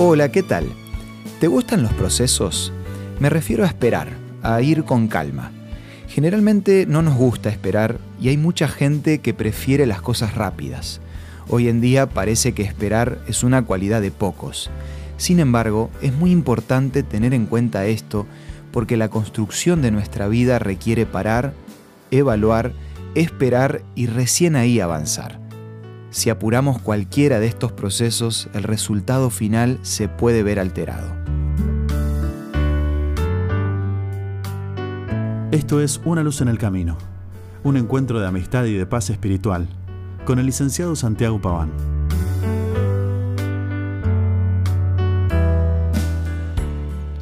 Hola, ¿qué tal? ¿Te gustan los procesos? Me refiero a esperar, a ir con calma. Generalmente no nos gusta esperar y hay mucha gente que prefiere las cosas rápidas. Hoy en día parece que esperar es una cualidad de pocos. Sin embargo, es muy importante tener en cuenta esto porque la construcción de nuestra vida requiere parar, evaluar, esperar y recién ahí avanzar. Si apuramos cualquiera de estos procesos, el resultado final se puede ver alterado. Esto es Una luz en el camino, un encuentro de amistad y de paz espiritual, con el licenciado Santiago Paván.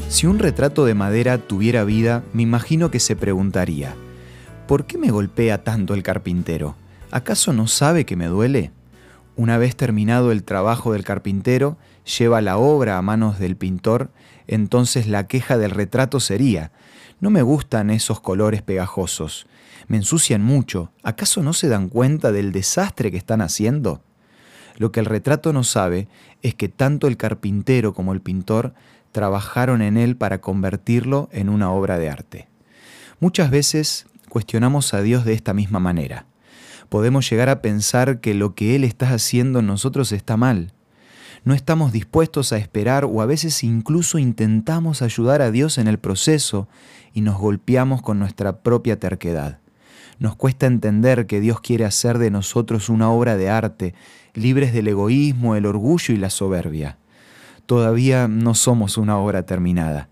Si un retrato de madera tuviera vida, me imagino que se preguntaría, ¿por qué me golpea tanto el carpintero? ¿Acaso no sabe que me duele? Una vez terminado el trabajo del carpintero, lleva la obra a manos del pintor, entonces la queja del retrato sería, no me gustan esos colores pegajosos, me ensucian mucho, ¿acaso no se dan cuenta del desastre que están haciendo? Lo que el retrato no sabe es que tanto el carpintero como el pintor trabajaron en él para convertirlo en una obra de arte. Muchas veces cuestionamos a Dios de esta misma manera podemos llegar a pensar que lo que Él está haciendo en nosotros está mal. No estamos dispuestos a esperar o a veces incluso intentamos ayudar a Dios en el proceso y nos golpeamos con nuestra propia terquedad. Nos cuesta entender que Dios quiere hacer de nosotros una obra de arte, libres del egoísmo, el orgullo y la soberbia. Todavía no somos una obra terminada.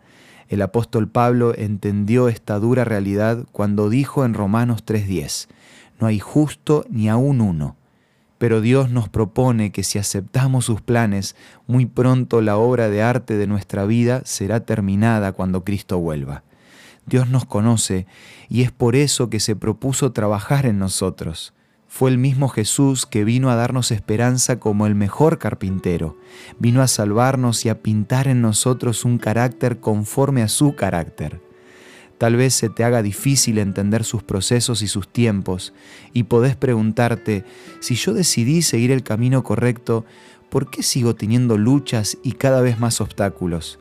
El apóstol Pablo entendió esta dura realidad cuando dijo en Romanos 3:10, no hay justo ni aún uno. Pero Dios nos propone que si aceptamos sus planes, muy pronto la obra de arte de nuestra vida será terminada cuando Cristo vuelva. Dios nos conoce y es por eso que se propuso trabajar en nosotros. Fue el mismo Jesús que vino a darnos esperanza como el mejor carpintero. Vino a salvarnos y a pintar en nosotros un carácter conforme a su carácter. Tal vez se te haga difícil entender sus procesos y sus tiempos y podés preguntarte, si yo decidí seguir el camino correcto, ¿por qué sigo teniendo luchas y cada vez más obstáculos?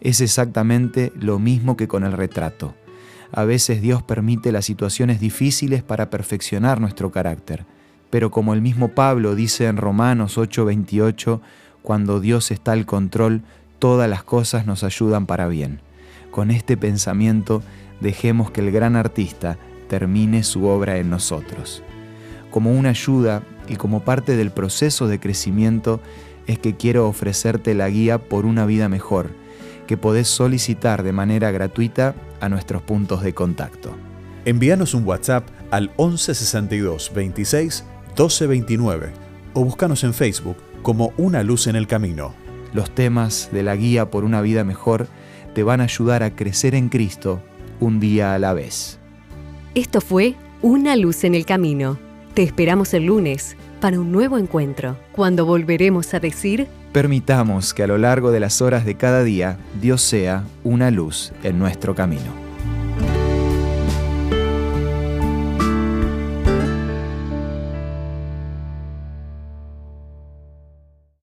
Es exactamente lo mismo que con el retrato. A veces Dios permite las situaciones difíciles para perfeccionar nuestro carácter. Pero como el mismo Pablo dice en Romanos 8:28, cuando Dios está al control, todas las cosas nos ayudan para bien. Con este pensamiento dejemos que el gran artista termine su obra en nosotros. Como una ayuda y como parte del proceso de crecimiento es que quiero ofrecerte la guía por una vida mejor, que podés solicitar de manera gratuita a nuestros puntos de contacto. Envíanos un WhatsApp al 1162 26 1229 o búscanos en Facebook como Una Luz en el Camino. Los temas de la guía por una vida mejor te van a ayudar a crecer en Cristo un día a la vez. Esto fue Una luz en el camino. Te esperamos el lunes para un nuevo encuentro, cuando volveremos a decir... Permitamos que a lo largo de las horas de cada día Dios sea una luz en nuestro camino.